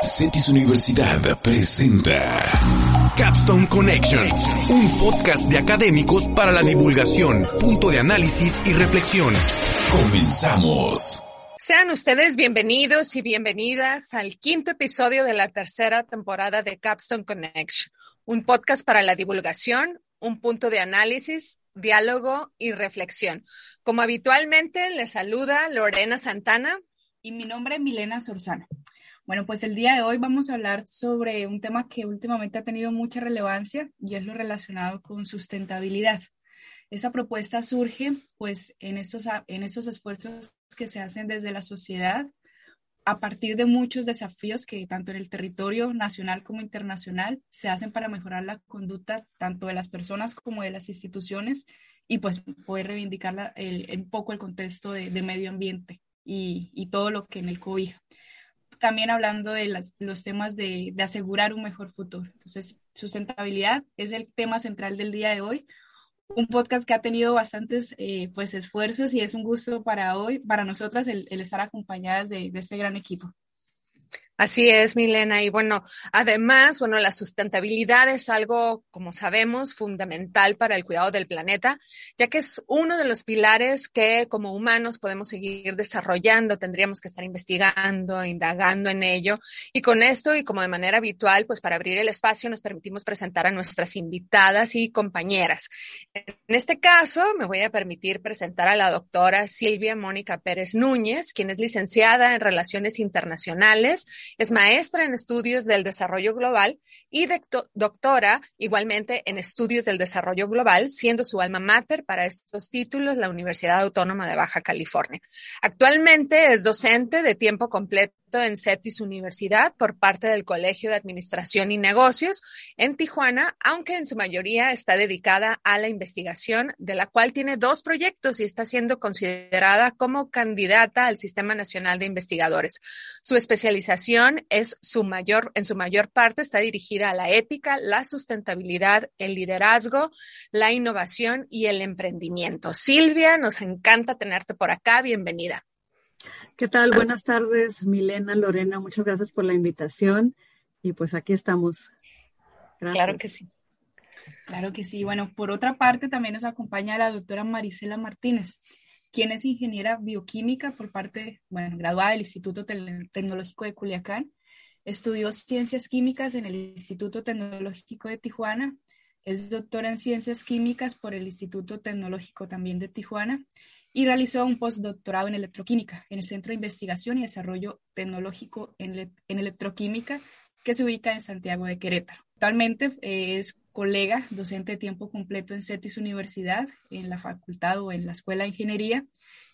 Cetis Universidad presenta Capstone Connection, un podcast de académicos para la divulgación, punto de análisis y reflexión. Comenzamos. Sean ustedes bienvenidos y bienvenidas al quinto episodio de la tercera temporada de Capstone Connection, un podcast para la divulgación, un punto de análisis, diálogo y reflexión. Como habitualmente, les saluda Lorena Santana. Y mi nombre es Milena Sorzana. Bueno, pues el día de hoy vamos a hablar sobre un tema que últimamente ha tenido mucha relevancia y es lo relacionado con sustentabilidad. Esa propuesta surge pues en estos, en estos esfuerzos que se hacen desde la sociedad a partir de muchos desafíos que tanto en el territorio nacional como internacional se hacen para mejorar la conducta tanto de las personas como de las instituciones y pues poder reivindicar un poco el contexto de, medio ambiente y, y, todo lo que en el cobija también hablando de los temas de, asegurar un mejor futuro. Entonces, sustentabilidad es el tema central del día de hoy. Un podcast que ha tenido bastantes eh, pues, esfuerzos y es un gusto para hoy, para nosotras, el, estar acompañadas de este gran equipo. Así es, Milena. Y bueno, además, bueno, la sustentabilidad es algo, como sabemos, fundamental para el cuidado del planeta, ya que es uno de los pilares que como humanos podemos seguir desarrollando, tendríamos que estar investigando, indagando en ello. Y con esto, y como de manera habitual, pues para abrir el espacio nos permitimos presentar a nuestras invitadas y compañeras. En este caso, me voy a permitir presentar a la doctora Silvia Mónica Pérez Núñez, quien es licenciada en Relaciones Internacionales es maestra en estudios del desarrollo global y doctora igualmente en estudios del desarrollo global, siendo su alma mater para estos títulos la Universidad Autónoma de Baja California. Actualmente es docente de tiempo completo en CETIS Universidad por parte del Colegio de Administración y Negocios en Tijuana, aunque en su mayoría está dedicada a la investigación, de la cual tiene dos proyectos y está siendo considerada como candidata al Sistema Nacional de Investigadores. Su especialización es su mayor, en su mayor parte está dirigida a la ética, la sustentabilidad, el liderazgo, la innovación y el emprendimiento. Silvia, nos encanta tenerte por acá. Bienvenida. ¿Qué tal? Buenas tardes, Milena, Lorena. Muchas gracias por la invitación. Y pues aquí estamos. Claro que sí. Claro que sí. Bueno, por otra parte, también nos acompaña la doctora Marisela Martínez, quien es ingeniera bioquímica por parte, bueno, graduada del Instituto Tecnológico de Culiacán. Estudió ciencias químicas en el Instituto Tecnológico de Tijuana. Es doctora en ciencias químicas por el Instituto Tecnológico también de Tijuana y realizó un postdoctorado en electroquímica en el Centro de Investigación y Desarrollo Tecnológico en, Electroquímica que se ubica en Santiago de Querétaro. Actualmente eh, es colega docente de tiempo completo en CETIS Universidad, en la facultad o en la Escuela de Ingeniería,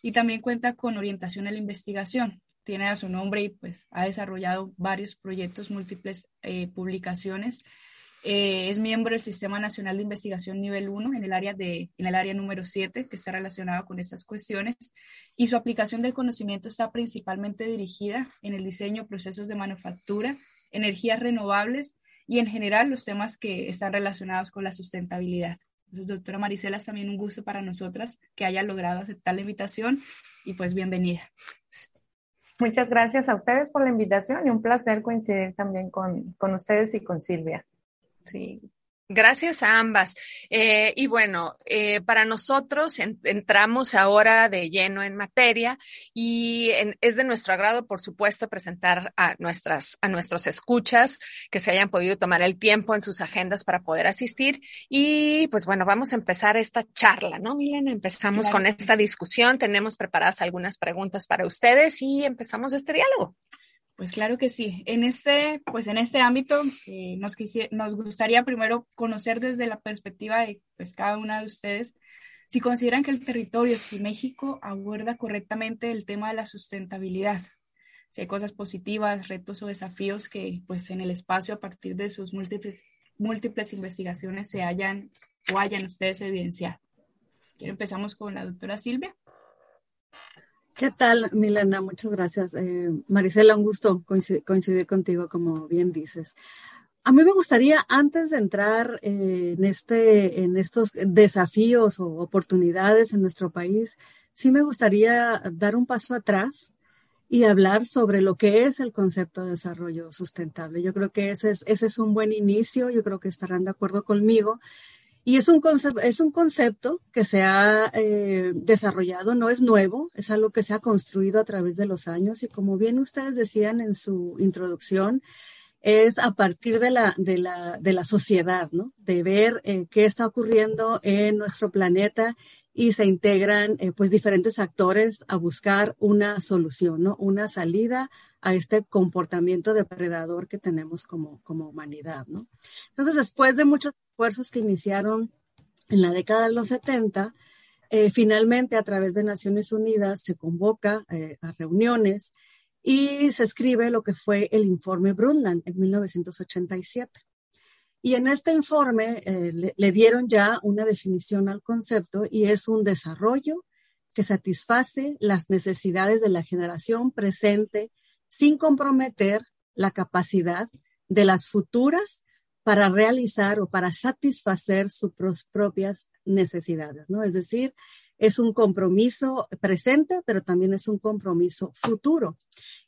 y también cuenta con orientación a la investigación. Tiene a su nombre y pues ha desarrollado varios proyectos, múltiples eh, publicaciones eh, es miembro del Sistema Nacional de Investigación Nivel 1 en el área, de, en el área número 7, que está relacionado con estas cuestiones, y su aplicación del conocimiento está principalmente dirigida en el diseño, procesos de manufactura, energías renovables y en general los temas que están relacionados con la sustentabilidad. Entonces, doctora Marisela, es también un gusto para nosotras que haya logrado aceptar la invitación y pues bienvenida. Muchas gracias a ustedes por la invitación y un placer coincidir también con, con ustedes y con Silvia. Sí, Gracias a ambas. Eh, y bueno, eh, para nosotros entramos ahora de lleno en materia y es de nuestro agrado, por supuesto, presentar a nuestras, a nuestros escuchas que se hayan podido tomar el tiempo en sus agendas para poder asistir. Y pues bueno, vamos a empezar esta charla, ¿no, Milena? Empezamos con esta discusión. Tenemos preparadas algunas preguntas para ustedes y empezamos este diálogo. Pues claro que sí. En este, pues en este ámbito eh, nos, nos gustaría primero conocer desde la perspectiva de pues, cada una de ustedes si consideran que el territorio, si México aborda correctamente el tema de la sustentabilidad. si hay cosas positivas, retos o desafíos que pues en el espacio a partir de sus múltiples, múltiples investigaciones se hayan o hayan ustedes evidenciado. Si empezamos con la doctora Silvia. ¿Qué tal, Milena? Muchas gracias. Eh, Marisela, un gusto coincidir, contigo, como bien dices. A mí me gustaría, antes de entrar eh, en, este, en estos desafíos o oportunidades en nuestro país, sí me gustaría dar un paso atrás y hablar sobre lo que es el concepto de desarrollo sustentable. Yo creo que ese es, ese es un buen inicio, yo creo que estarán de acuerdo conmigo. Y es un, concepto, es un concepto que se ha eh, desarrollado, no es nuevo, es algo que se ha construido a través de los años y como bien ustedes decían en su introducción, es a partir de la, de la, de la sociedad, ¿no? De ver eh, qué está ocurriendo en nuestro planeta y se integran eh, pues diferentes actores a buscar una solución, ¿no? Una salida a este comportamiento depredador que tenemos como, como humanidad, ¿no? Entonces, después de muchos esfuerzos que iniciaron en la década de los 70, eh, finalmente a través de Naciones Unidas se convoca a reuniones y se escribe lo que fue el informe Brundtland en 1987. Y en este informe eh, le, dieron ya una definición al concepto y es un desarrollo que satisface las necesidades de la generación presente sin comprometer la capacidad de las futuras para realizar o para satisfacer sus propias necesidades, ¿no? Es decir, es un compromiso presente, pero también es un compromiso futuro.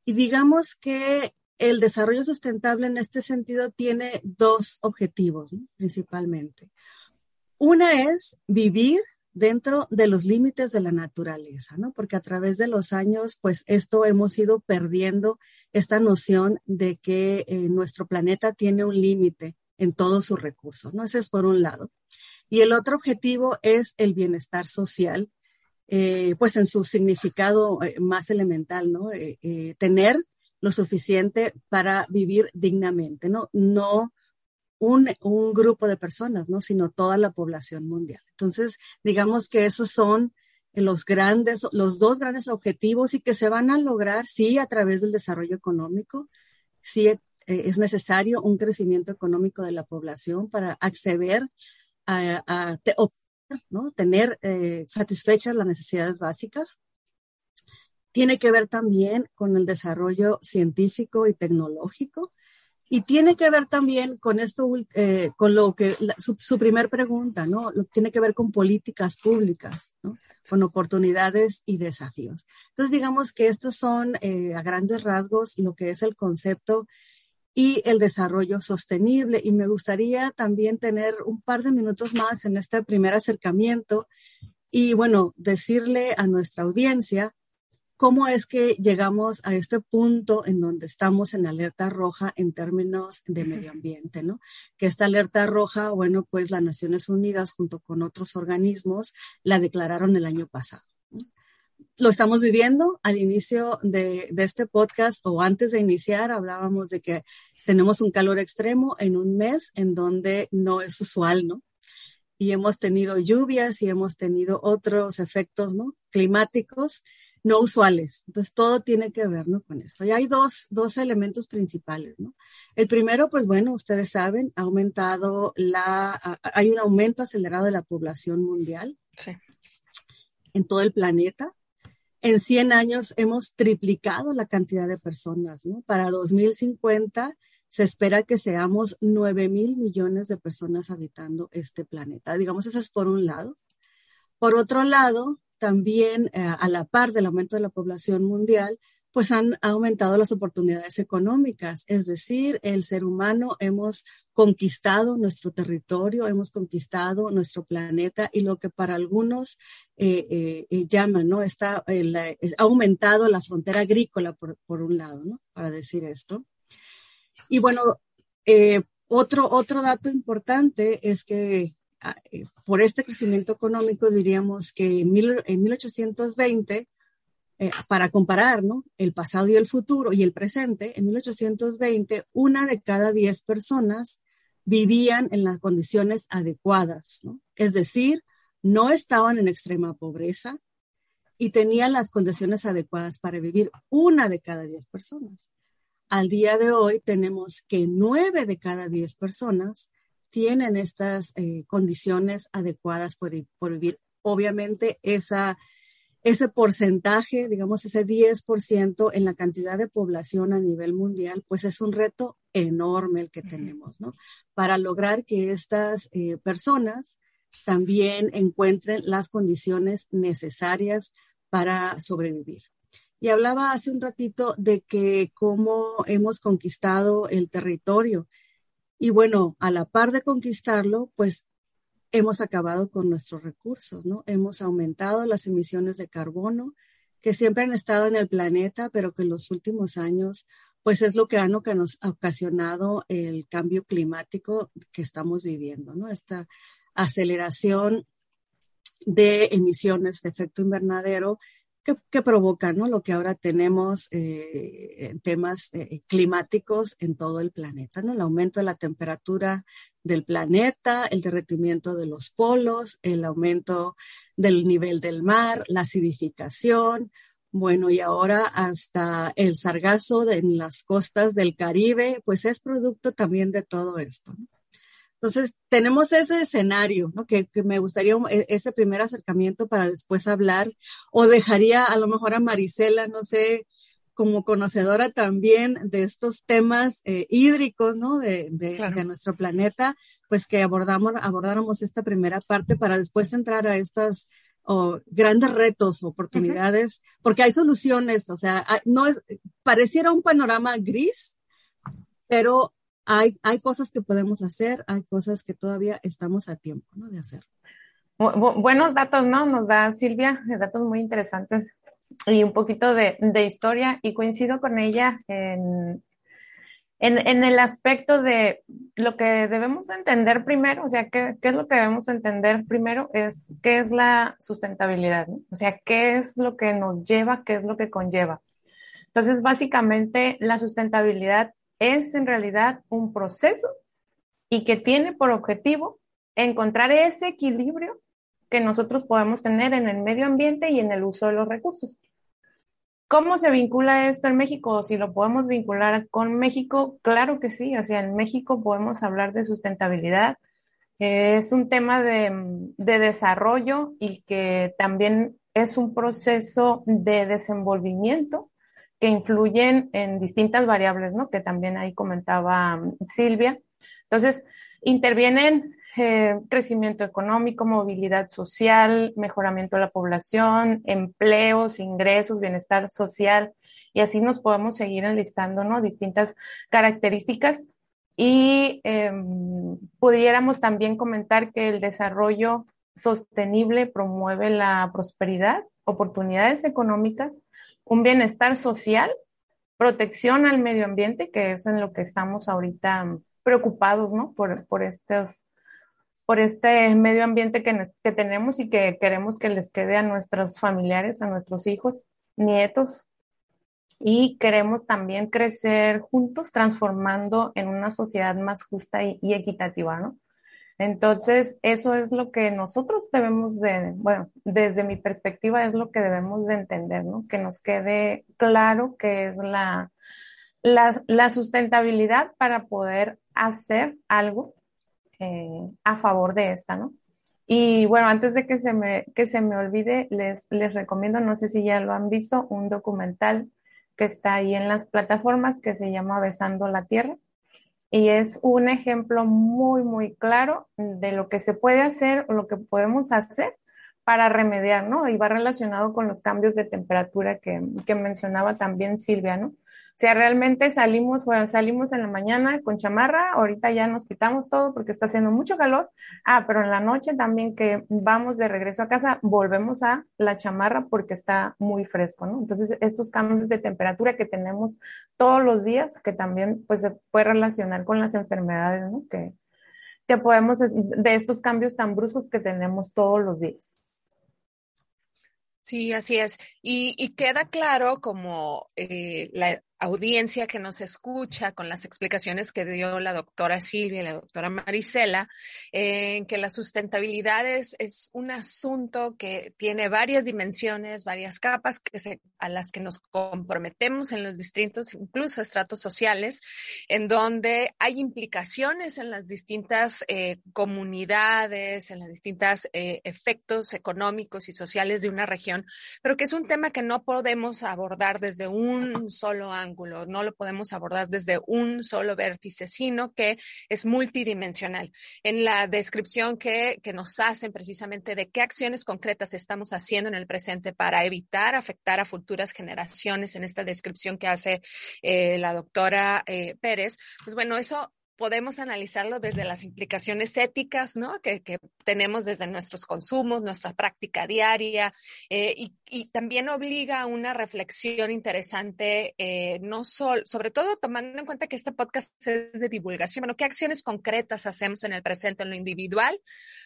Y digamos que el desarrollo sustentable en este sentido tiene dos objetivos principalmente. Una es vivir dentro de los límites de la naturaleza, ¿no? Porque a través de los años, pues esto hemos ido perdiendo esta noción de que eh, nuestro planeta tiene un límite en todos sus recursos, ¿no? Ese es por un lado. Y el otro objetivo es el bienestar social, eh, pues en su significado eh, más elemental, ¿no? tener lo suficiente para vivir dignamente, ¿no? No un, un, grupo de personas, ¿no? Sino toda la población mundial. Entonces, digamos que esos son los grandes, los dos grandes objetivos y que se van a lograr, sí, a través del desarrollo económico, sí eh, es necesario un crecimiento económico de la población para acceder a, a, ¿no? tener eh, satisfechas las necesidades básicas tiene que ver también con el desarrollo científico y tecnológico y tiene que ver también con esto, eh, con lo que su, primer pregunta, ¿no? tiene que ver con políticas públicas, ¿no? Con oportunidades y desafíos. Entonces, digamos que estos son eh, a grandes rasgos lo que es el concepto y el desarrollo sostenible. Y me gustaría también tener un par de minutos más en este primer acercamiento y, bueno, decirle a nuestra audiencia ¿Cómo es que llegamos a este punto en donde estamos en alerta roja en términos de medio ambiente, ¿no? Que esta alerta roja, bueno, pues las Naciones Unidas junto con otros organismos la declararon el año pasado. Lo estamos viviendo al inicio de, de este podcast o antes de iniciar hablábamos de que tenemos un calor extremo en un mes en donde no es usual, ¿no? Y hemos tenido lluvias y hemos tenido otros efectos, ¿no? Climáticos no usuales. Entonces, todo tiene que ver ¿no? con esto. Y hay dos, dos elementos principales. ¿no? El primero, pues bueno, ustedes saben, ha aumentado la, hay un aumento acelerado de la población mundial sí. en todo el planeta. En 100 años hemos triplicado la cantidad de personas. Para 2050 se espera que seamos 9 mil millones de personas habitando este planeta. Digamos, eso es por un lado. Por otro lado, también eh, a la par del aumento de la población mundial, pues han aumentado las oportunidades económicas. Es decir, el ser humano hemos conquistado nuestro territorio, hemos conquistado nuestro planeta y lo que para algunos eh, eh, llaman, ¿no? Está, ha aumentado la frontera agrícola, por, un lado, ¿no? Para decir esto. Y bueno, otro, otro dato importante es que Ah, eh, por este crecimiento económico diríamos que en, 1820, eh, para comparar ¿no? el pasado y el futuro y el presente, en 1820 una de cada diez personas vivían en las condiciones adecuadas, es decir, no estaban en extrema pobreza y tenían las condiciones adecuadas para vivir una de cada diez personas. Al día de hoy tenemos que nueve de cada diez personas tienen estas eh, condiciones adecuadas por, por, vivir. Obviamente esa, ese porcentaje, digamos ese 10% en la cantidad de población a nivel mundial, pues es un reto enorme el que tenemos, ¿no? Para lograr que estas eh, personas también encuentren las condiciones necesarias para sobrevivir. Y hablaba hace un ratito de que cómo hemos conquistado el territorio. Y bueno, a la par de conquistarlo, pues hemos acabado con nuestros recursos, ¿no? Hemos aumentado las emisiones de carbono que siempre han estado en el planeta, pero que en los últimos años, pues es lo que han ocasionado el cambio climático que estamos viviendo, ¿no? Esta aceleración de emisiones de efecto invernadero que, provoca ¿no? lo que ahora tenemos eh, en temas eh, climáticos en todo el planeta, ¿no? el aumento de la temperatura del planeta, el derretimiento de los polos, el aumento del nivel del mar, la acidificación, bueno, y ahora hasta el sargazo en las costas del Caribe, pues es producto también de todo esto. ¿no? Entonces, tenemos ese escenario, ¿no? Que, me gustaría e, ese primer acercamiento para después hablar, o dejaría a lo mejor a Marisela, no sé, como conocedora también de estos temas eh, hídricos, ¿no? De, de, nuestro planeta, pues que abordamos, abordáramos esta primera parte para después entrar a estas grandes retos, oportunidades, porque hay soluciones, o sea, no es, pareciera un panorama gris, pero hay, cosas que podemos hacer, hay cosas que todavía estamos a tiempo de hacer. buenos datos, ¿no? Nos da Silvia, datos muy interesantes y un poquito de, historia y coincido con ella en, en, el aspecto de lo que debemos entender primero, o sea, ¿qué, es lo que debemos entender primero? Es qué es la sustentabilidad, o sea, qué es lo que nos lleva, qué es lo que conlleva. Entonces, básicamente, la sustentabilidad es en realidad un proceso y que tiene por objetivo encontrar ese equilibrio que nosotros podemos tener en el medio ambiente y en el uso de los recursos. ¿Cómo se vincula esto en México? Si lo podemos vincular con México, claro que sí. O sea, en México podemos hablar de sustentabilidad. es un tema de, de desarrollo y que también es un proceso de desenvolvimiento que influyen en distintas variables, ¿no? Que también ahí comentaba um, Silvia. Entonces, intervienen eh, crecimiento económico, movilidad social, mejoramiento de la población, empleos, ingresos, bienestar social, y así nos podemos seguir enlistando, ¿no? Distintas características. Y em, pudiéramos también comentar que el desarrollo sostenible promueve la prosperidad, oportunidades económicas, un bienestar social, protección al medio ambiente, que es en lo que estamos ahorita preocupados, ¿no? Por, por estos por este medio ambiente que, que, tenemos y que queremos que les quede a nuestros familiares, a nuestros hijos, nietos. Y queremos también crecer juntos, transformando en una sociedad más justa y, y equitativa, ¿no? Entonces, eso es lo que nosotros debemos de, bueno, desde mi perspectiva es lo que debemos de entender, ¿no? Que nos quede claro que es la, la, sustentabilidad para poder hacer algo eh, a favor de esta, ¿no? Y bueno, antes de que se me, que se me olvide, les, les recomiendo, no sé si ya lo han visto, un documental que está ahí en las plataformas que se llama Besando la Tierra y es un ejemplo muy, muy claro de lo que se puede hacer o lo que podemos hacer para remediar, ¿no? Y va relacionado con los cambios de temperatura que, que mencionaba también Silvia, ¿no? Sea, realmente salimos, bueno, salimos en la mañana con chamarra, ahorita ya nos quitamos todo porque está haciendo mucho calor. Ah, pero en la noche también que vamos de regreso a casa, volvemos a la chamarra porque está muy fresco, ¿no? Entonces, estos cambios de temperatura que tenemos todos los días, que también pues se puede relacionar con las enfermedades, ¿no? Que, que podemos, de estos cambios tan bruscos que tenemos todos los días. Sí, así es. Y, queda claro como eh, la audiencia que nos escucha con las explicaciones que dio la doctora Silvia y la doctora Marisela, en que la sustentabilidad es, es, un asunto que tiene varias dimensiones, varias capas que se, a las que nos comprometemos en los distintos, incluso estratos sociales, en donde hay implicaciones en las distintas eh, comunidades, en los distintos eh, efectos económicos y sociales de una región, pero que es un tema que no podemos abordar desde un solo ángulo no lo podemos abordar desde un solo vértice, sino que es multidimensional. En la descripción que, que nos hacen precisamente de qué acciones concretas estamos haciendo en el presente para evitar afectar a futuras generaciones, en esta descripción que hace eh, la doctora eh, Pérez, pues bueno, eso podemos analizarlo desde las implicaciones éticas, ¿no? Que, que tenemos desde nuestros consumos, nuestra práctica diaria, eh, y, y, también obliga a una reflexión interesante, eh, no solo, sobre todo tomando en cuenta que este podcast es de divulgación, bueno, ¿qué acciones concretas hacemos en el presente, en lo individual,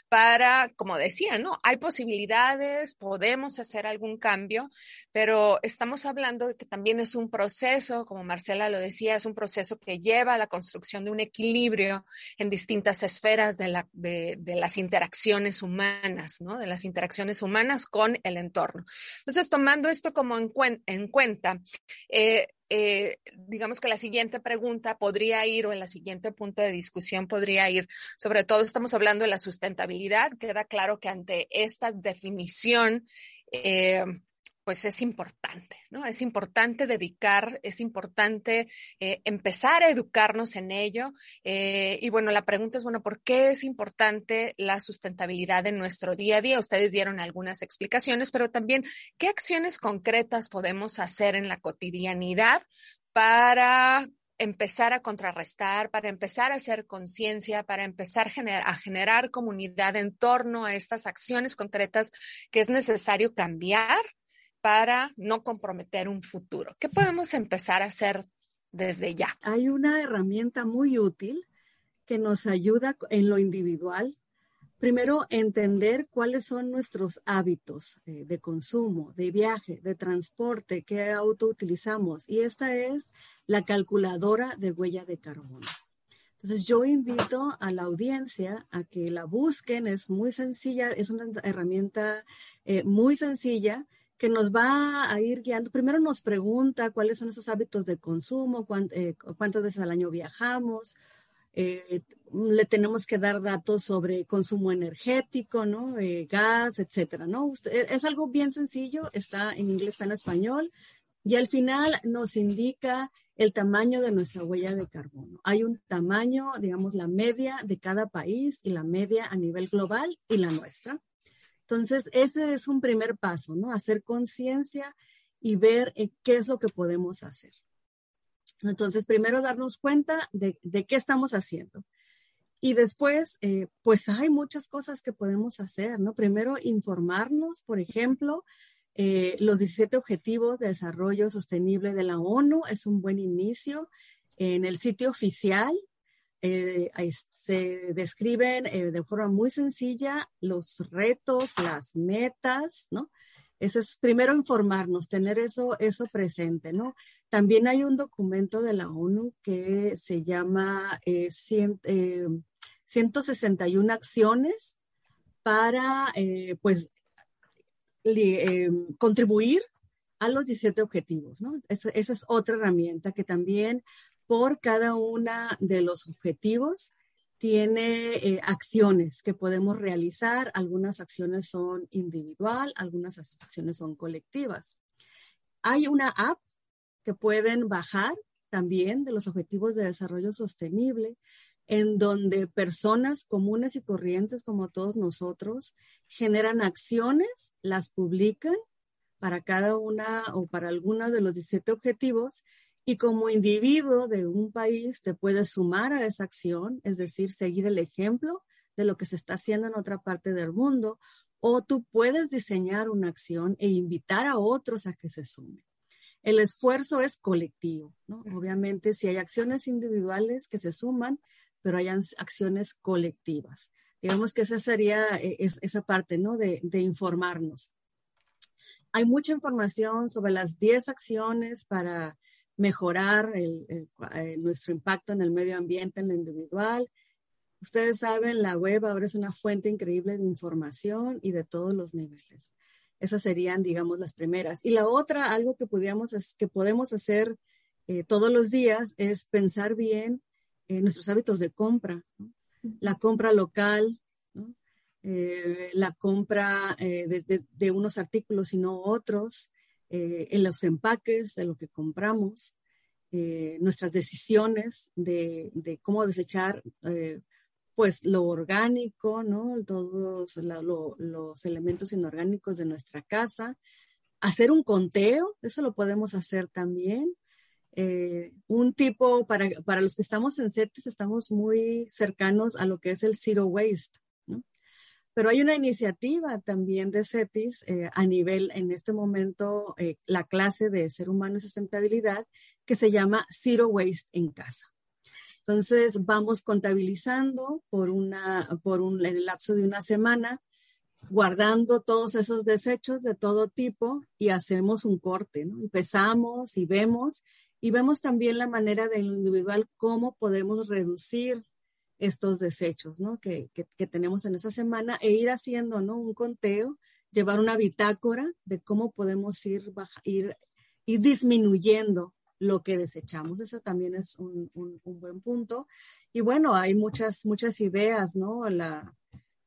para, como decía, ¿no? Hay posibilidades, podemos hacer algún cambio, pero estamos hablando de que también es un proceso, como Marcela lo decía, es un proceso que lleva a la construcción de un equilibrio equilibrio en distintas esferas de, la, de, de, las interacciones humanas, ¿no? De las interacciones humanas con el entorno. Entonces, tomando esto como en cuenta, eh, eh, digamos que la siguiente pregunta podría ir o en la siguiente punto de discusión podría ir, sobre todo estamos hablando de la sustentabilidad, queda claro que ante esta definición, eh, pues es importante, ¿no? Es importante dedicar, es importante eh, empezar a educarnos en ello. Eh, y bueno, la pregunta es, bueno, ¿por qué es importante la sustentabilidad en nuestro día a día? Ustedes dieron algunas explicaciones, pero también, ¿qué acciones concretas podemos hacer en la cotidianidad para empezar a contrarrestar, para empezar a hacer conciencia, para empezar a generar comunidad en torno a estas acciones concretas que es necesario cambiar para no comprometer un futuro? ¿Qué podemos empezar a hacer desde ya? Hay una herramienta muy útil que nos ayuda en lo individual. Primero, entender cuáles son nuestros hábitos eh, de consumo, de viaje, de transporte, qué auto utilizamos. Y esta es la calculadora de huella de carbono. Entonces, yo invito a la audiencia a que la busquen. Es muy sencilla, es una herramienta eh, muy sencilla que nos va a ir guiando. Primero nos pregunta cuáles son esos hábitos de consumo, eh, cuántas veces al año viajamos. Eh, le tenemos que dar datos sobre consumo energético, ¿no? Eh, gas, etcétera, ¿no? E, es algo bien sencillo, está en inglés, está en español, y al final nos indica el tamaño de nuestra huella de carbono. Hay un tamaño, digamos, la media de cada país y la media a nivel global y la nuestra. Entonces, ese es un primer paso, ¿no? Hacer conciencia y ver eh, qué es lo que podemos hacer. Entonces, primero darnos cuenta de, qué estamos haciendo. Y después, eh, pues hay muchas cosas que podemos hacer, ¿no? Primero, informarnos, por ejemplo, eh, los 17 Objetivos de Desarrollo Sostenible de la ONU es un buen inicio. En el sitio oficial eh, se describen eh, de forma muy sencilla los retos, las metas, ¿no? Eso es primero informarnos, tener eso, eso presente, ¿no? También hay un documento de la ONU que se llama 161 eh, acciones para, pues, contribuir a los 17 objetivos, ¿no? esa es otra herramienta que también por cada una de los objetivos tiene eh, acciones que podemos realizar. Algunas acciones son individual, algunas acciones son colectivas. Hay una app que pueden bajar también de los objetivos de desarrollo sostenible, en donde personas comunes y corrientes como todos nosotros generan acciones, las publican para cada una o para algunos de los 17 objetivos y como individuo de un país te puedes sumar a esa acción, es decir, seguir el ejemplo de lo que se está haciendo en otra parte del mundo, o tú puedes diseñar una acción e invitar a otros a que se sumen. El esfuerzo es colectivo, ¿no? Obviamente, si hay acciones individuales que se suman, pero hay acciones colectivas. Digamos que esa sería eh, esa parte, ¿no? De, de informarnos. Hay mucha información sobre las 10 acciones para mejorar el, eh, nuestro impacto en el medio ambiente, en lo individual. Ustedes saben, la web ahora es una fuente increíble de información y de todos los niveles. Esas serían, digamos, las primeras. Y la otra, algo que, podríamos, que podemos hacer eh, todos los días es pensar bien en nuestros hábitos de compra. La compra local, eh, la compra de, de, unos artículos y no otros, eh, en los empaques de lo que compramos, eh, nuestras decisiones de, cómo desechar eh, pues lo orgánico, ¿no? Todos los elementos inorgánicos de nuestra casa, hacer un conteo, eso lo podemos hacer también. un tipo, para, para los que estamos en CETES, estamos muy cercanos a lo que es el zero waste. Pero hay una iniciativa también de CETIS eh, a nivel, en este momento, eh, la clase de ser humano y sustentabilidad, que se llama Zero Waste en casa. Entonces, vamos contabilizando por, una, por un, el lapso de una semana, guardando todos esos desechos de todo tipo y hacemos un corte, ¿no? Y pesamos y vemos, y vemos también la manera de lo individual, cómo podemos reducir estos desechos ¿no? que, que, tenemos en esa semana e ir haciendo ¿no? un conteo, llevar una bitácora de cómo podemos ir, ir, ir disminuyendo lo que desechamos. Eso también es un, un, buen punto. Y bueno, hay muchas, muchas ideas, ¿no? La,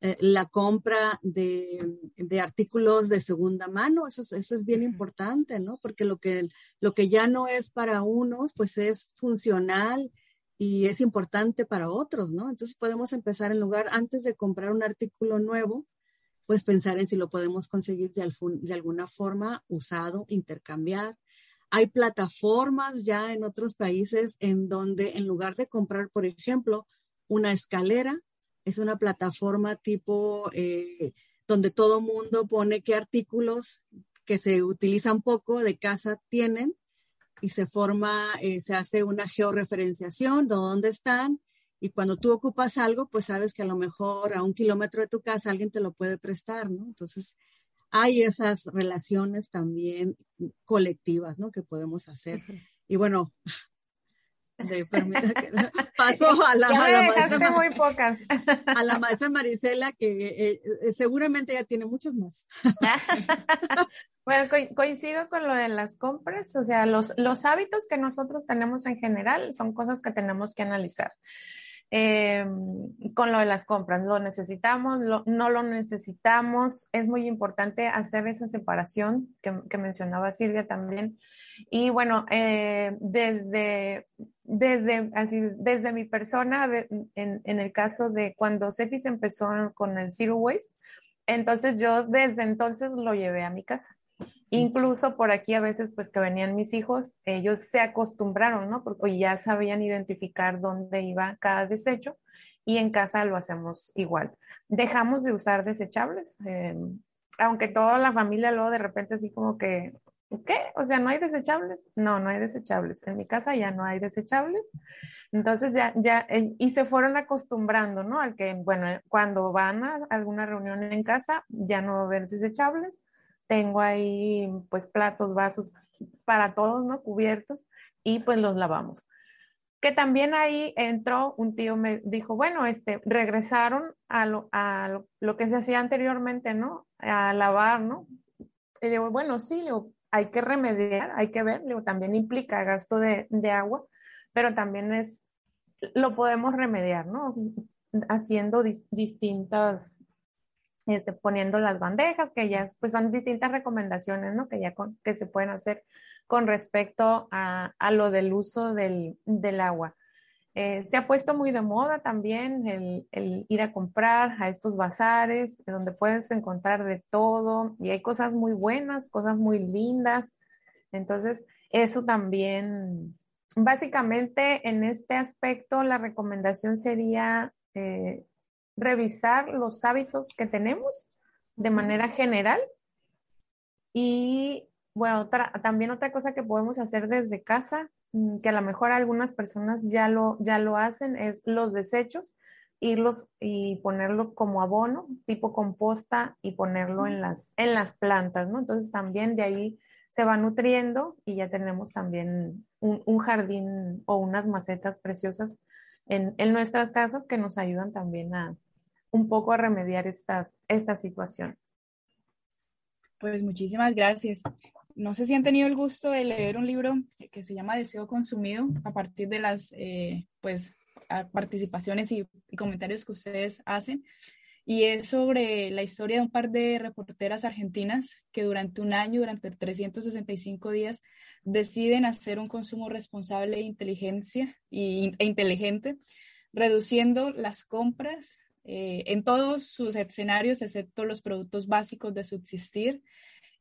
eh, la compra de, de, artículos de segunda mano, eso, eso es bien importante, ¿no? Porque lo que, lo que ya no es para unos, pues es funcional y es importante para otros, ¿no? Entonces podemos empezar en lugar, antes de comprar un artículo nuevo, pues pensar en si lo podemos conseguir de, alguna forma usado, intercambiar. Hay plataformas ya en otros países en donde en lugar de comprar, por ejemplo, una escalera, es una plataforma tipo eh, donde todo mundo pone qué artículos que se utilizan poco de casa tienen y se forma, eh, se hace una georreferenciación de dónde están y cuando tú ocupas algo, pues sabes que a lo mejor a un kilómetro de tu casa alguien te lo puede prestar, ¿no? Entonces, hay esas relaciones también colectivas, ¿no? Que podemos hacer. Y bueno, de, que, paso a la, a la maestra, muy pocas. a la maestra Marisela, que eh, eh, seguramente ya tiene muchos más. Bueno, coincido con lo de las compras, o sea, los, los hábitos que nosotros tenemos en general son cosas que tenemos que analizar. Eh, con lo de las compras, ¿lo necesitamos? ¿No lo necesitamos? Es muy importante hacer esa separación que, mencionaba Silvia también. Y bueno, eh, desde, desde, así, desde mi persona, en, en, el caso de cuando CETIS empezó con el Zero Waste, entonces yo desde entonces lo llevé a mi casa. Incluso por aquí a veces pues que venían mis hijos, ellos se acostumbraron, ¿no? Porque ya sabían identificar dónde iba cada desecho y en casa lo hacemos igual. Dejamos de usar desechables, eh, aunque toda la familia luego de repente así como que, ¿qué? O sea, ¿no hay desechables? No, no hay desechables. En mi casa ya no hay desechables. Entonces ya, ya, eh, y se fueron acostumbrando, ¿no? Al que, bueno, cuando van a alguna reunión en casa ya no va a haber desechables tengo ahí pues platos, vasos para todos, ¿no? Cubiertos y pues los lavamos. Que también ahí entró un tío, me dijo, bueno, este, regresaron a lo, a lo, que se hacía anteriormente, ¿no? A lavar, ¿no? Y digo, bueno, sí, hay que remediar, hay que ver, también implica gasto de, de agua, pero también es, lo podemos remediar, ¿no? Haciendo distintas este, poniendo las bandejas, que ya pues son distintas recomendaciones, ¿no? Que ya que se pueden hacer con respecto a, a lo del uso del, del agua. Eh, se ha puesto muy de moda también el, el, ir a comprar a estos bazares, donde puedes encontrar de todo y hay cosas muy buenas, cosas muy lindas. Entonces, eso también, básicamente en este aspecto, la recomendación sería eh, revisar los hábitos que tenemos de manera general. Y bueno, también otra cosa que podemos hacer desde casa, que a lo mejor algunas personas ya lo, ya lo hacen, es los desechos, irlos y ponerlo como abono, tipo composta, y ponerlo en las, en las plantas, ¿no? Entonces también de ahí se va nutriendo y ya tenemos también un, jardín o unas macetas preciosas en, en, nuestras casas que nos ayudan también a un poco a remediar estas, esta situación. Pues muchísimas gracias. No sé si han tenido el gusto de leer un libro que se llama Deseo Consumido a partir de las eh, pues, participaciones y, comentarios que ustedes hacen. Y es sobre la historia de un par de reporteras argentinas que durante un año, durante 365 días, deciden hacer un consumo responsable e, inteligencia, e inteligente, reduciendo las compras eh, en todos sus escenarios, excepto los productos básicos de subsistir,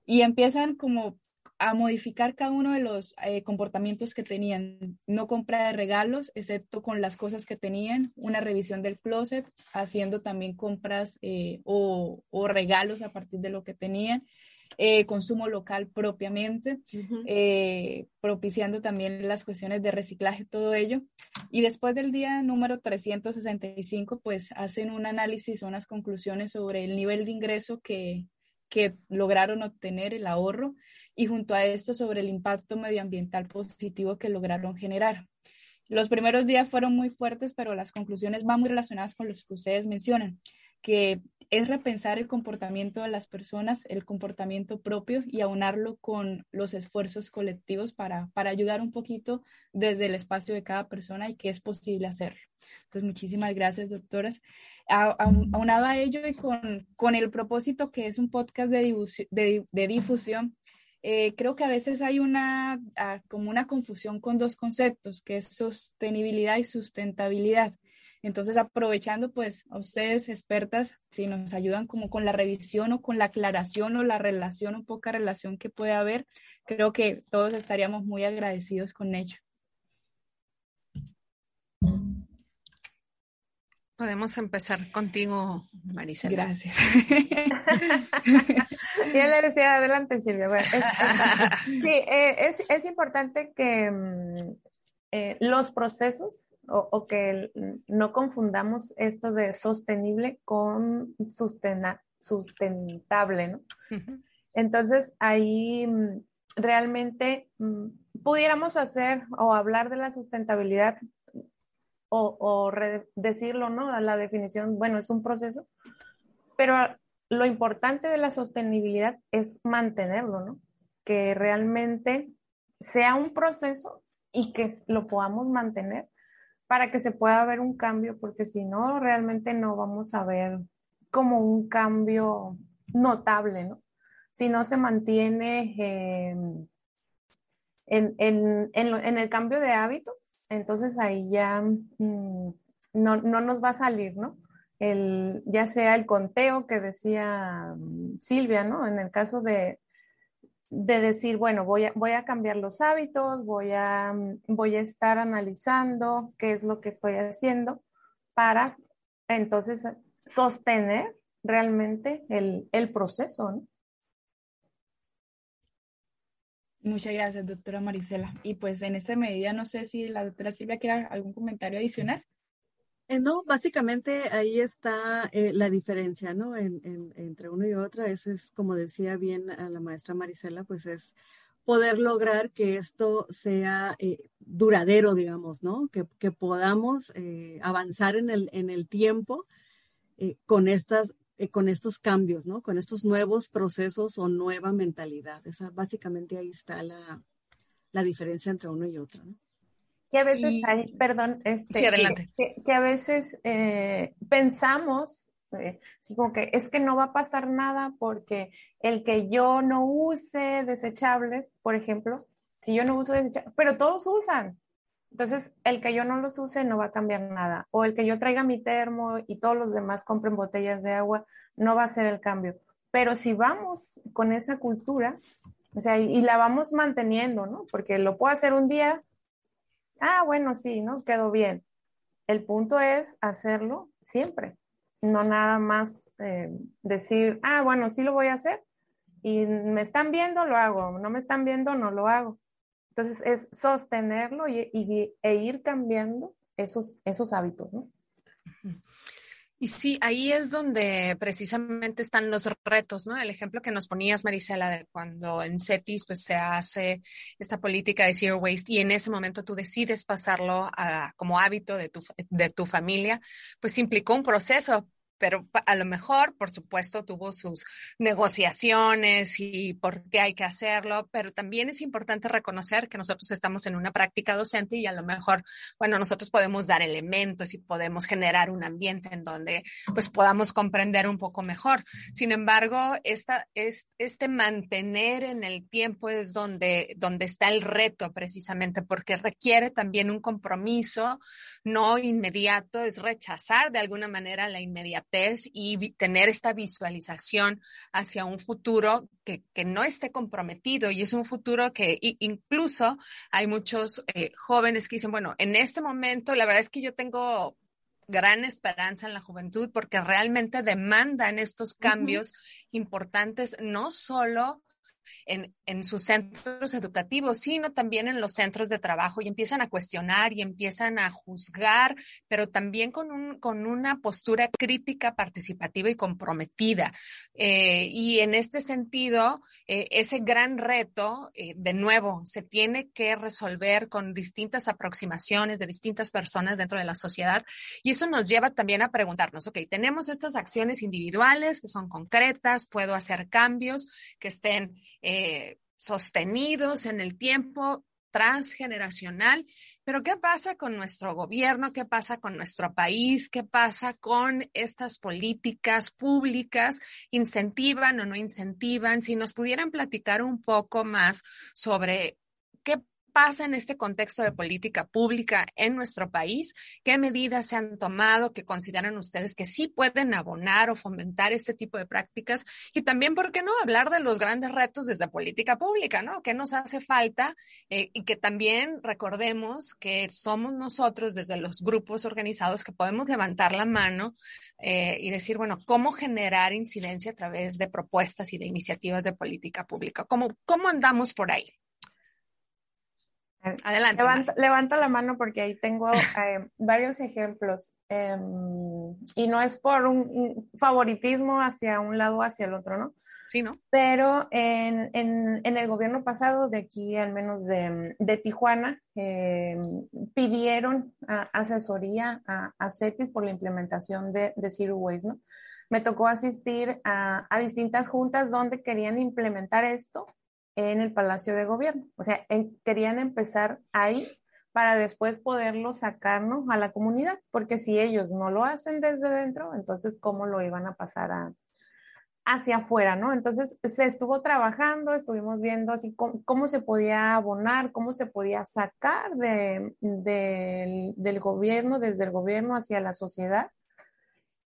y empiezan como a modificar cada uno de los eh, comportamientos que tenían. No compra de regalos, excepto con las cosas que tenían, una revisión del closet, haciendo también compras eh, o, regalos a partir de lo que tenían. Eh, consumo local propiamente, propiciando también las cuestiones de reciclaje, todo ello. Y después del día número 365, pues hacen un análisis, unas conclusiones sobre el nivel de ingreso que, que lograron obtener el ahorro y junto a esto sobre el impacto medioambiental positivo que lograron generar. Los primeros días fueron muy fuertes, pero las conclusiones van muy relacionadas con los que ustedes mencionan, que es repensar el comportamiento de las personas, el comportamiento propio y aunarlo con los esfuerzos colectivos para, para ayudar un poquito desde el espacio de cada persona y que es posible hacerlo. Entonces, muchísimas gracias, doctoras. Aunado a ello y con, con el propósito que es un podcast de, de, de difusión, eh, creo que a veces hay una, ah, como una confusión con dos conceptos, que es sostenibilidad y sustentabilidad. Entonces, aprovechando pues a ustedes expertas, si nos ayudan como con la revisión o con la aclaración o la relación o poca relación que puede haber, creo que todos estaríamos muy agradecidos con ello. Podemos empezar contigo, Maricela. Gracias. Ya le decía, adelante, Silvia. sí, eh, es, importante que mm, eh, los procesos o, que no confundamos esto de sostenible con sustentable, ¿no? Entonces, ahí mm, realmente mm, pudiéramos hacer o hablar de la sustentabilidad o, decirlo, ¿no? La definición, bueno, es un proceso, pero lo importante de la sostenibilidad es mantenerlo, ¿no? Que realmente sea un proceso y que lo podamos mantener para que se pueda ver un cambio, porque si no, realmente no vamos a ver como un cambio notable, ¿no? Si no se mantiene em, en, en, el cambio de hábitos, entonces ahí ya mm, no, no, nos va a salir, ¿no? El, ya sea el conteo que decía mm, Silvia, ¿no? En el caso de, de decir, bueno, voy a, voy a cambiar los hábitos, voy a, mm, voy a estar analizando qué es lo que estoy haciendo para entonces sostener realmente el, el proceso, ¿no? Muchas gracias, doctora Marisela. Y pues en esta medida, no sé si la doctora Silvia quiere algún comentario adicional. Eh, no, básicamente ahí está eh, la diferencia, ¿no? entre uno y otra. Ese es, como decía bien a la maestra Marisela, pues es poder lograr que esto sea eh, duradero, digamos, ¿no? Que, podamos avanzar en el, en el tiempo con, estas, con estos cambios, ¿no? Con estos nuevos procesos o nueva mentalidad. Esa, básicamente ahí está la, la diferencia entre uno y otro, ¿no? que a veces hay, perdón, este, Que, a veces eh, pensamos, eh, como que es que no va a pasar nada porque el que yo no use desechables, por ejemplo, si yo no uso desechables, pero todos usan. Entonces, el que yo no los use no va a cambiar nada. O el que yo traiga mi termo y todos los demás compren botellas de agua, no va a ser el cambio. Pero si vamos con esa cultura, o sea, y, la vamos manteniendo, ¿no? Porque lo puedo hacer un día, ah, bueno, sí, ¿no? Quedó bien. El punto es hacerlo siempre, no nada más eh, decir, ah, bueno, sí lo voy a hacer y me están viendo, lo hago, no me están viendo, no lo hago. Entonces es sostenerlo y, e ir cambiando esos, esos hábitos, ¿no? Y sí, ahí es donde precisamente están los retos, ¿no? El ejemplo que nos ponías, Marisela, de cuando en CETIS pues, se hace esta política de zero waste y en ese momento tú decides pasarlo a, como hábito de tu, de tu familia, pues implicó un proceso pero a lo mejor, por supuesto, tuvo sus negociaciones y por qué hay que hacerlo, pero también es importante reconocer que nosotros estamos en una práctica docente y a lo mejor, bueno, nosotros podemos dar elementos y podemos generar un ambiente en donde pues podamos comprender un poco mejor. Sin embargo, esta, es, este mantener en el tiempo es donde, donde está el reto precisamente porque requiere también un compromiso no inmediato, es rechazar de alguna manera la inmediatez y tener esta visualización hacia un futuro que, que, no esté comprometido. Y es un futuro que incluso hay muchos eh, jóvenes que dicen, bueno, en este momento la verdad es que yo tengo gran esperanza en la juventud porque realmente demandan estos cambios importantes, no solo en, en, sus centros educativos, sino también en los centros de trabajo y empiezan a cuestionar y empiezan a juzgar, pero también con, un, con una postura crítica, participativa y comprometida. Eh, y en este sentido, eh, ese gran reto, eh, de nuevo, se tiene que resolver con distintas aproximaciones de distintas personas dentro de la sociedad. Y eso nos lleva también a preguntarnos, ok, tenemos estas acciones individuales que son concretas, puedo hacer cambios que estén eh, sostenidos en el tiempo transgeneracional. Pero ¿qué pasa con nuestro gobierno? ¿Qué pasa con nuestro país? ¿Qué pasa con estas políticas públicas? ¿Incentivan o no incentivan? Si nos pudieran platicar un poco más sobre pasa en este contexto de política pública en nuestro país? ¿Qué medidas se han tomado que consideran ustedes que sí pueden abonar o fomentar este tipo de prácticas? Y también, ¿por qué no hablar de los grandes retos desde política pública, ¿no? ¿Qué nos hace falta? Eh, y que también recordemos que somos nosotros desde los grupos organizados que podemos levantar la mano eh, y decir, bueno, ¿cómo generar incidencia a través de propuestas y de iniciativas de política pública? ¿Cómo, cómo andamos por ahí? Adelante. Levanto, la mano porque ahí tengo eh, varios ejemplos em, y no es por un, favoritismo hacia un lado o hacia el otro, ¿no? Sí, ¿no? Pero en, en, en el gobierno pasado, de aquí al menos de, de Tijuana, em, pidieron asesoría a, a, CETIS por la implementación de, de Zero Waste, ¿no? Me tocó asistir a, a distintas juntas donde querían implementar esto en el Palacio de Gobierno. O sea, querían empezar ahí para después poderlo sacarnos a la comunidad, porque si ellos no lo hacen desde dentro, entonces cómo lo iban a pasar a, hacia afuera, ¿no? Entonces se estuvo trabajando, estuvimos viendo así cómo, se podía abonar, cómo se podía sacar de, del gobierno, desde el gobierno hacia la sociedad.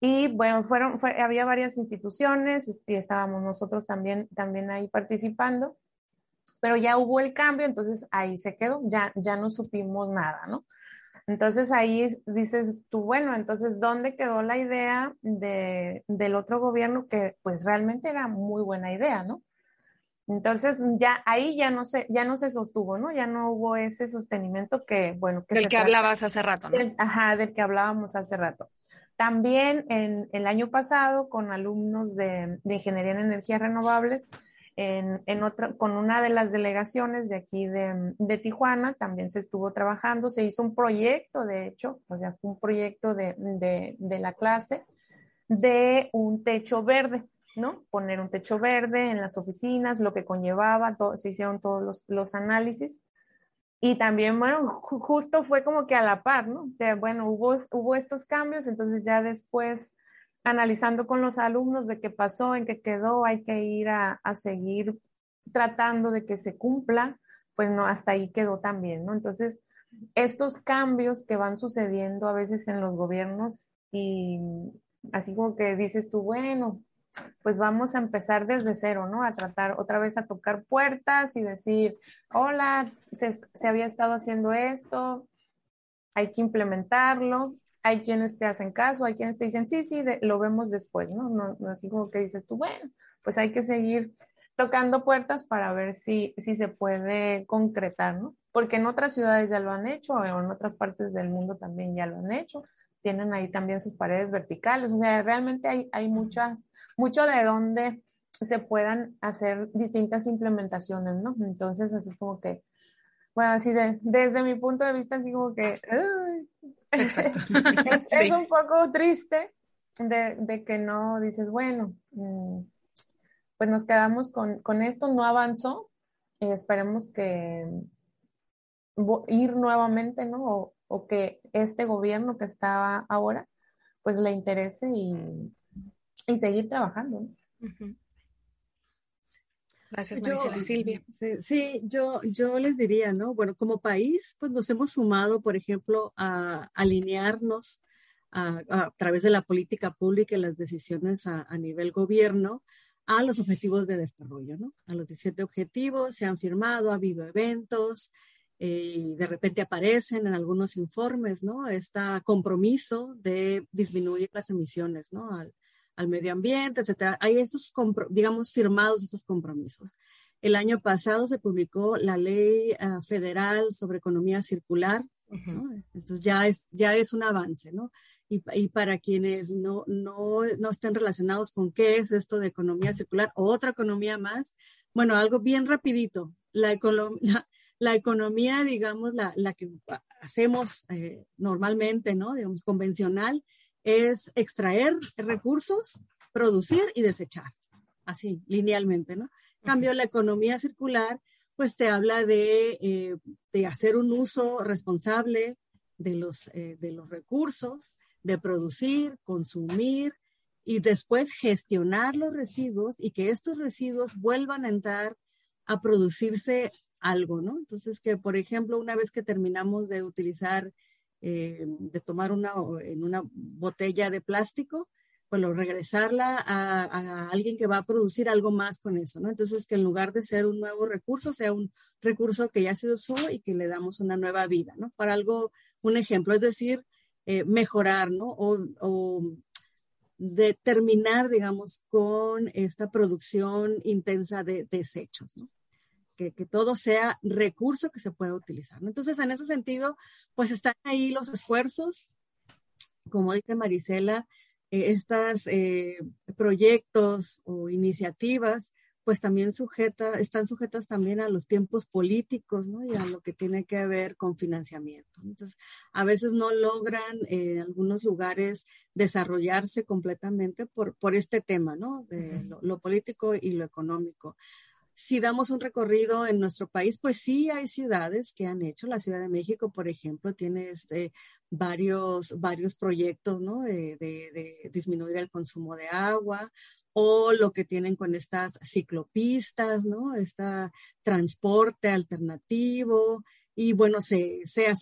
Y bueno, fueron, había varias instituciones y estábamos nosotros también, también ahí participando pero ya hubo el cambio, entonces ahí se quedó, ya, ya no supimos nada, ¿no? Entonces ahí dices tú, bueno, entonces, ¿dónde quedó la idea de, del otro gobierno que pues realmente era muy buena idea, ¿no? Entonces ya ahí ya no se, ya no se sostuvo, ¿no? Ya no hubo ese sostenimiento que, bueno, que del que hablabas hace rato, ¿no? ajá, del que hablábamos hace rato. También en el año pasado con alumnos de, de Ingeniería en Energías Renovables, en, otra, con una de las delegaciones de aquí de, de, Tijuana también se estuvo trabajando, se hizo un proyecto, de hecho, o sea, fue un proyecto de, de, la clase de un techo verde, ¿no? Poner un techo verde en las oficinas, lo que conllevaba, se hicieron todos los, los análisis. Y también, bueno, justo fue como que a la par, ¿no? O sea, bueno, hubo, hubo estos cambios, entonces ya después analizando con los alumnos de qué pasó, en qué quedó, hay que ir a, seguir tratando de que se cumpla, pues no, hasta ahí quedó también, ¿no? Entonces, estos cambios que van sucediendo a veces en los gobiernos y así como que dices tú, bueno, pues vamos a empezar desde cero, ¿no? A tratar otra vez a tocar puertas y decir, hola, se, había estado haciendo esto, hay que implementarlo hay quienes te hacen caso, hay quienes te dicen, sí, sí, lo vemos después, ¿no? ¿no? Así como que dices tú, bueno, pues hay que seguir tocando puertas para ver si, si se puede concretar, ¿no? Porque en otras ciudades ya lo han hecho, o en otras partes del mundo también ya lo han hecho, tienen ahí también sus paredes verticales, o sea, realmente hay, hay muchas, mucho de donde se puedan hacer distintas implementaciones, ¿no? Entonces, así como que, bueno, así de, desde mi punto de vista, así como que, es, un poco triste de, de, que no dices, bueno, mm, pues nos quedamos con, con esto, no avanzó, y esperemos que ir nuevamente, ¿no? O, o, que este gobierno que está ahora, pues le interese y, y seguir trabajando. ¿no? Gracias, Maricela. Silvia. Sí, yo, yo les diría, ¿no? Bueno, como país, pues nos hemos sumado, por ejemplo, a alinearnos a, través de la política pública y las decisiones a, nivel gobierno a los objetivos de desarrollo, ¿no? A los 17 objetivos se han firmado, ha habido eventos, eh, y de repente aparecen en algunos informes, ¿no? Este compromiso de disminuir las emisiones, ¿no? Al, al medio ambiente, etcétera. Hay estos, digamos, firmados estos compromisos. El año pasado se publicó la ley ah, federal sobre economía circular, entonces ya es, ya es un avance, ¿no? Y, y para quienes no, no, no, estén relacionados con qué es esto de economía circular o otra economía más, bueno, algo bien rapidito. La, economía, la economía, digamos, la, la que hacemos eh, normalmente, ¿no? Digamos, convencional, es extraer recursos, producir y desechar, así, linealmente, ¿no? cambio, la economía circular, pues te habla de, eh, de hacer un uso responsable de los, eh, de los recursos, de producir, consumir y después gestionar los residuos y que estos residuos vuelvan a entrar a producirse algo, ¿no? Entonces, que por ejemplo, una vez que terminamos de utilizar eh, de tomar una en una botella de plástico, pues regresarla a, alguien que va a producir algo más con eso, ¿no? Entonces, que en lugar de ser un nuevo recurso, sea un recurso que ya sido usado y que le damos una nueva vida, ¿no? Para algo, un ejemplo, es decir, eh, mejorar, ¿no? O, o de terminar, digamos, con esta producción intensa de desechos, ¿no? Que, todo sea recurso que se pueda utilizar. Entonces, en ese sentido, pues están ahí los esfuerzos, como dice Marisela, eh, estos eh, proyectos o iniciativas, pues también sujeta, están sujetas también a los tiempos políticos, ¿no? Y a lo que tiene que ver con financiamiento. Entonces, a veces no logran en algunos lugares desarrollarse completamente por, por este tema, ¿no? De lo político y lo económico si damos un recorrido en nuestro país, pues sí hay ciudades que han hecho. La Ciudad de México, por ejemplo, tiene este, varios, proyectos de, disminuir el consumo de agua o lo que tienen con estas ciclopistas, ¿no? Este transporte alternativo. Y bueno, se,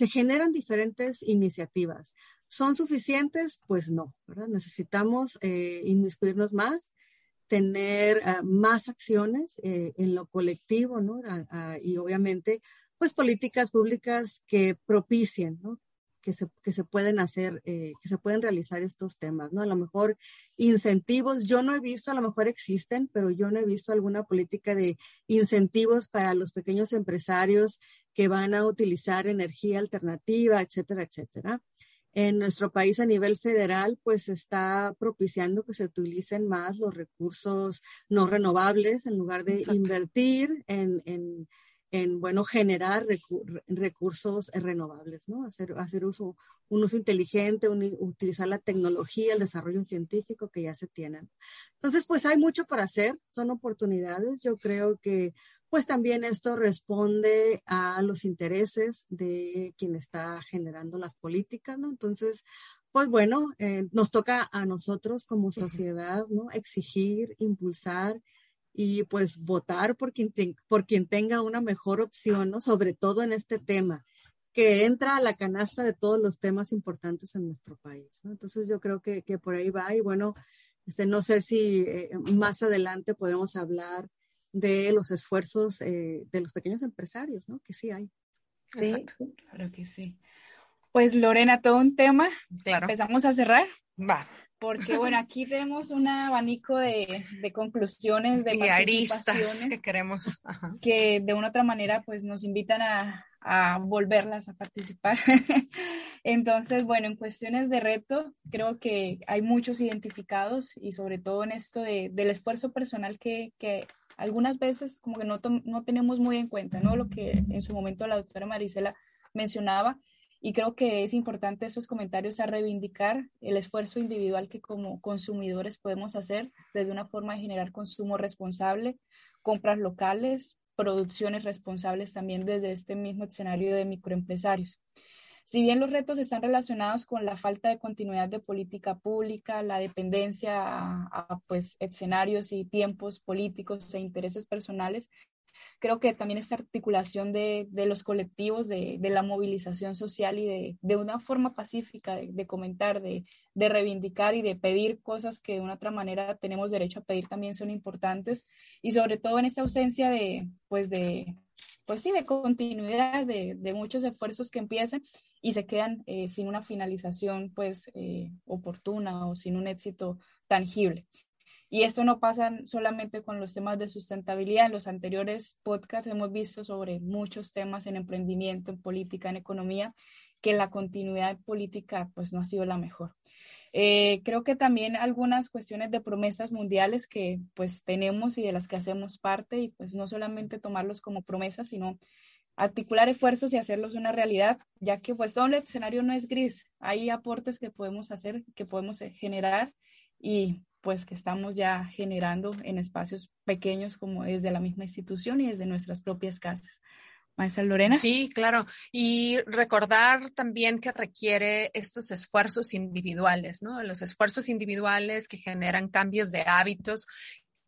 generan diferentes iniciativas. ¿Son suficientes? Pues no. Necesitamos eh, inmiscuirnos más tener ah, más acciones eh, en lo colectivo, ¿no? y obviamente, pues políticas públicas que propicien, ¿no? Que se, que se pueden hacer, eh, que se pueden realizar estos temas, ¿no? A lo mejor incentivos, yo no he visto, a lo mejor existen, pero yo no he visto alguna política de incentivos para los pequeños empresarios que van a utilizar energía alternativa, etcétera, etcétera en nuestro país a nivel federal, pues está propiciando que se utilicen más los recursos no renovables en lugar de invertir en, en, en, bueno, generar recursos renovables, ¿no? Hacer, hacer uso, un uso inteligente, utilizar la tecnología, el desarrollo científico que ya se tienen. Entonces, pues hay mucho para hacer, son oportunidades. Yo creo que pues también esto responde a los intereses de quien está generando las políticas, ¿no? Entonces, pues bueno, eh, nos toca a nosotros como sociedad, ¿no? Exigir, impulsar y pues votar por quien, por quien tenga una mejor opción, ¿no? Sobre todo en este tema que entra a la canasta de todos los temas importantes en nuestro país, ¿no? Entonces yo creo que, que por ahí va y bueno, este, no sé si eh, más adelante podemos hablar de los esfuerzos eh, de los pequeños empresarios, ¿no? Que sí hay. Sí, claro que sí. Pues Lorena, todo un tema. Claro. Empezamos a cerrar. Va. Porque bueno, aquí tenemos un abanico de, conclusiones, de y aristas que queremos. Que de una u otra manera pues nos invitan a, a volverlas a participar. Entonces, bueno, en cuestiones de reto, creo que hay muchos identificados y sobre todo en esto de, del esfuerzo personal que, que, algunas veces como que no, no tenemos muy en cuenta, ¿no? Lo que en su momento la doctora Marisela mencionaba. Y creo que es importante esos comentarios a reivindicar el esfuerzo individual que como consumidores podemos hacer desde una forma de generar consumo responsable, compras locales, producciones responsables también desde este mismo escenario de microempresarios. Si bien los retos están relacionados con la falta de continuidad de política pública, la dependencia a, pues, escenarios y tiempos políticos e intereses personales, creo que también esta articulación de, de los colectivos, de, de, la movilización social y de, de una forma pacífica de, comentar, de, reivindicar y de pedir cosas que de una otra manera tenemos derecho a pedir también son importantes y sobre todo en esta ausencia de, pues de, pues sí, de continuidad de, muchos esfuerzos que empiezan y se quedan eh, sin una finalización pues eh, oportuna o sin un éxito tangible. Y esto no pasa solamente con los temas de sustentabilidad. En los anteriores podcasts hemos visto sobre muchos temas en emprendimiento, en política, en economía, que la continuidad política pues no ha sido la mejor. Eh, creo que también algunas cuestiones de promesas mundiales que pues tenemos y de las que hacemos parte y pues no solamente tomarlos como promesas, sino articular esfuerzos y hacerlos una realidad, ya que pues todo el escenario no es gris, hay aportes que podemos hacer, que podemos generar y pues que estamos ya generando en espacios pequeños como desde la misma institución y desde nuestras propias casas. Maestra Lorena. Sí, claro. Y recordar también que requiere estos esfuerzos individuales, ¿no? Los esfuerzos individuales que generan cambios de hábitos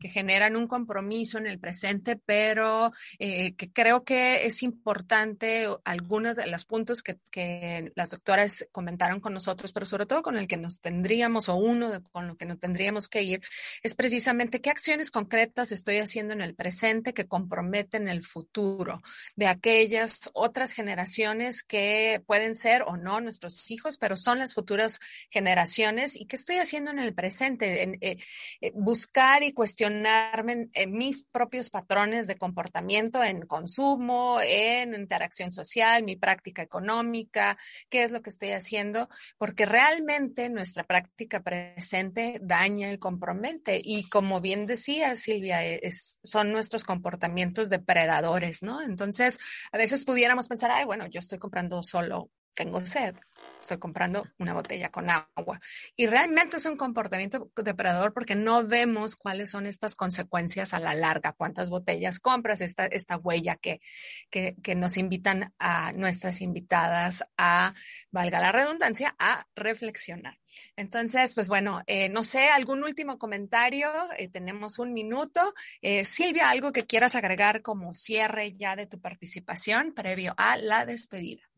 que generan un compromiso en el presente, pero eh, que creo que es importante algunos de los puntos que, que, las doctoras comentaron con nosotros, pero sobre todo con el que nos tendríamos o uno de, con lo que nos tendríamos que ir, es precisamente qué acciones concretas estoy haciendo en el presente que comprometen el futuro de aquellas otras generaciones que pueden ser o no nuestros hijos, pero son las futuras generaciones y qué estoy haciendo en el presente, en, eh, eh, buscar y cuestionar en, mis propios patrones de comportamiento en consumo, en interacción social, mi práctica económica, qué es lo que estoy haciendo, porque realmente nuestra práctica presente daña y compromete. Y como bien decía Silvia, es, son nuestros comportamientos depredadores, ¿no? Entonces, a veces pudiéramos pensar, ay, bueno, yo estoy comprando solo tengo sed, estoy comprando una botella con agua. Y realmente es un comportamiento depredador porque no vemos cuáles son estas consecuencias a la larga, cuántas botellas compras, esta, esta huella que, que, nos invitan a nuestras invitadas a, valga la redundancia, a reflexionar. Entonces, pues bueno, eh, no sé, algún último comentario, eh, tenemos un minuto. Eh, Silvia, algo que quieras agregar como cierre ya de tu participación previo a la despedida.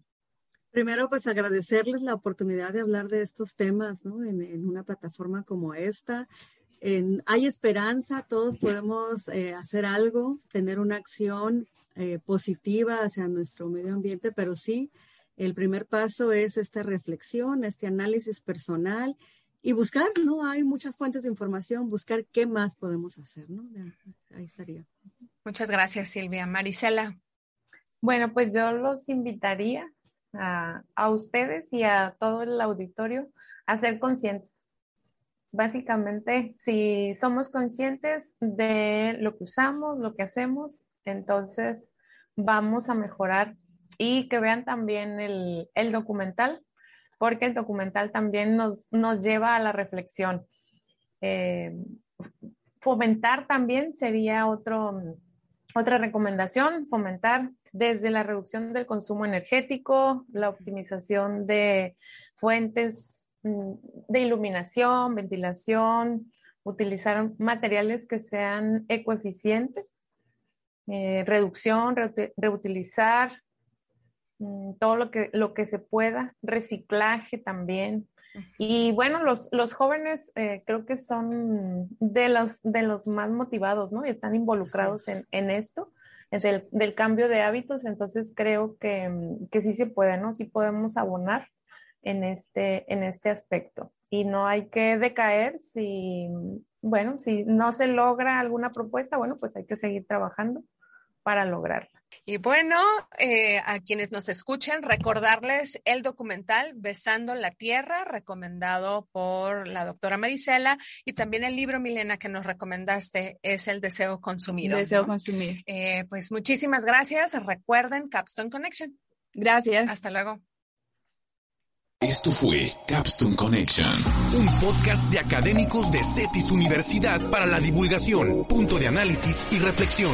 Primero, pues agradecerles la oportunidad de hablar de estos temas, ¿no? En, una plataforma como esta. hay esperanza, todos podemos eh, hacer algo, tener una acción eh, positiva hacia nuestro medio ambiente, pero sí, el primer paso es esta reflexión, este análisis personal y buscar, ¿no? Hay muchas fuentes de información, buscar qué más podemos hacer, ¿no? Ahí estaría. Muchas gracias, Silvia. Marisela. Bueno, pues yo los invitaría a, ustedes y a todo el auditorio a ser conscientes. Básicamente, si somos conscientes de lo que usamos, lo que hacemos, entonces vamos a mejorar y que vean también el, documental, porque el documental también nos, nos lleva a la reflexión. Eh, fomentar también sería otro, otra recomendación, fomentar desde la reducción del consumo energético, la optimización de fuentes mm, de iluminación, ventilación, utilizar materiales que sean ecoeficientes, eh, reducción, reutilizar, mm, todo lo que, lo que se pueda, reciclaje también. Y bueno, los, los jóvenes eh, creo que son de los, de los más motivados, ¿no? Y están involucrados en, en, esto del, del, cambio de hábitos, entonces creo que, que, sí se puede, ¿no? Sí podemos abonar en este, en este aspecto. Y no hay que decaer si, bueno, si no se logra alguna propuesta, bueno, pues hay que seguir trabajando para lograrla. Y bueno, eh, a quienes nos escuchan, recordarles el documental Besando la Tierra, recomendado por la doctora Marisela, y también el libro, Milena, que nos recomendaste, es El Deseo Consumido. Deseo ¿no? Consumido. Eh, pues muchísimas gracias. Recuerden Capstone Connection. Gracias. Hasta luego. Esto fue Capstone Connection, un podcast de académicos de CETIS Universidad para la divulgación, punto de análisis y reflexión.